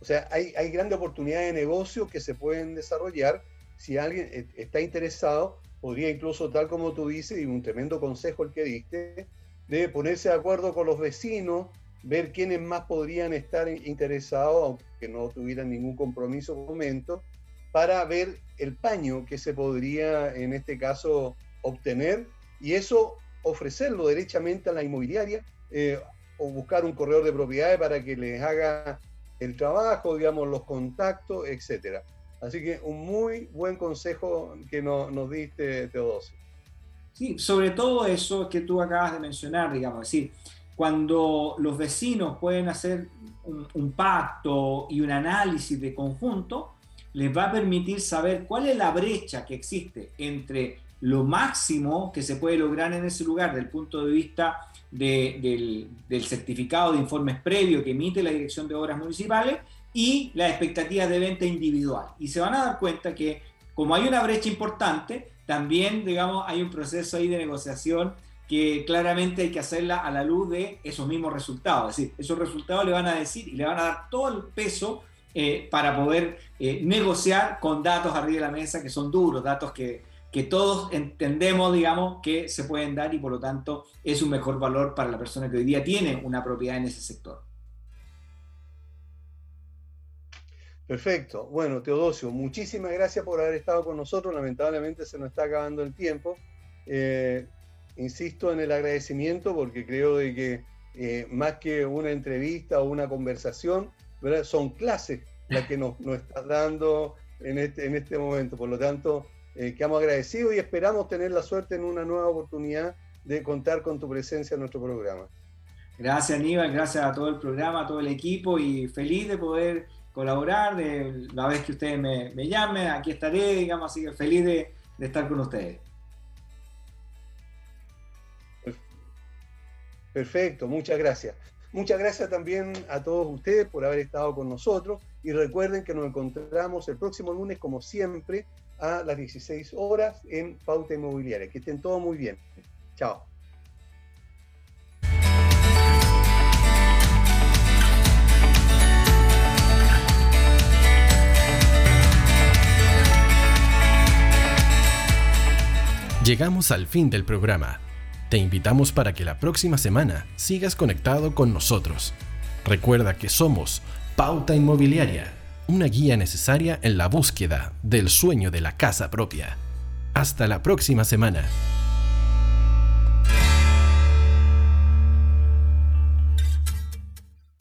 O sea, hay, hay grandes oportunidades de negocio que se pueden desarrollar. Si alguien está interesado, podría incluso, tal como tú dices, y un tremendo consejo el que diste, de ponerse de acuerdo con los vecinos, ver quiénes más podrían estar interesados, aunque no tuvieran ningún compromiso en momento, para ver el paño que se podría en este caso obtener y eso ofrecerlo derechamente a la inmobiliaria eh, o buscar un corredor de propiedades para que les haga el trabajo, digamos, los contactos, etcétera. Así que un muy buen consejo que nos diste, Teodosio. Sobre todo eso que tú acabas de mencionar, digamos, es decir, cuando los vecinos pueden hacer un, pacto y un análisis de conjunto, les va a permitir saber cuál es la brecha que existe entre lo máximo que se puede lograr en ese lugar desde el punto de vista del, certificado de informes previo que emite la Dirección de Obras Municipales y las expectativas de venta individual. Y se van a dar cuenta que como hay una brecha importante, también, digamos, hay un proceso ahí de negociación que claramente hay que hacerla a la luz de esos mismos resultados. Es decir, esos resultados le van a decir y le van a dar todo el peso eh, para poder eh, negociar con datos arriba de la mesa que son duros, datos que, que todos entendemos, digamos, que se pueden dar y por lo tanto es un mejor valor para la persona que hoy día tiene una propiedad en ese sector. Perfecto. Bueno, Teodosio, muchísimas gracias por haber estado con nosotros. Lamentablemente se nos está acabando el tiempo. Eh, insisto en el agradecimiento porque creo de que más que una entrevista o una conversación, son clases las que nos, estás dando en este, en este momento. Por lo tanto, eh, quedamos agradecidos y esperamos tener la suerte en una nueva oportunidad de contar con tu presencia en nuestro programa. Gracias Aníbal, gracias a todo el programa, a todo el equipo y feliz de poder colaborar, de la vez que ustedes me, me llamen, aquí estaré, digamos, así que feliz de, de estar con ustedes. Perfecto, muchas gracias. Muchas gracias también a todos ustedes por haber estado con nosotros y recuerden que nos encontramos el próximo lunes como siempre a las 16 horas en Pauta Inmobiliaria. Que estén todos muy bien. Chao. Llegamos al fin del programa te invitamos para que la próxima semana sigas conectado con nosotros. Recuerda que somos Pauta Inmobiliaria, una guía necesaria en la búsqueda del sueño de la casa propia. Hasta la próxima semana.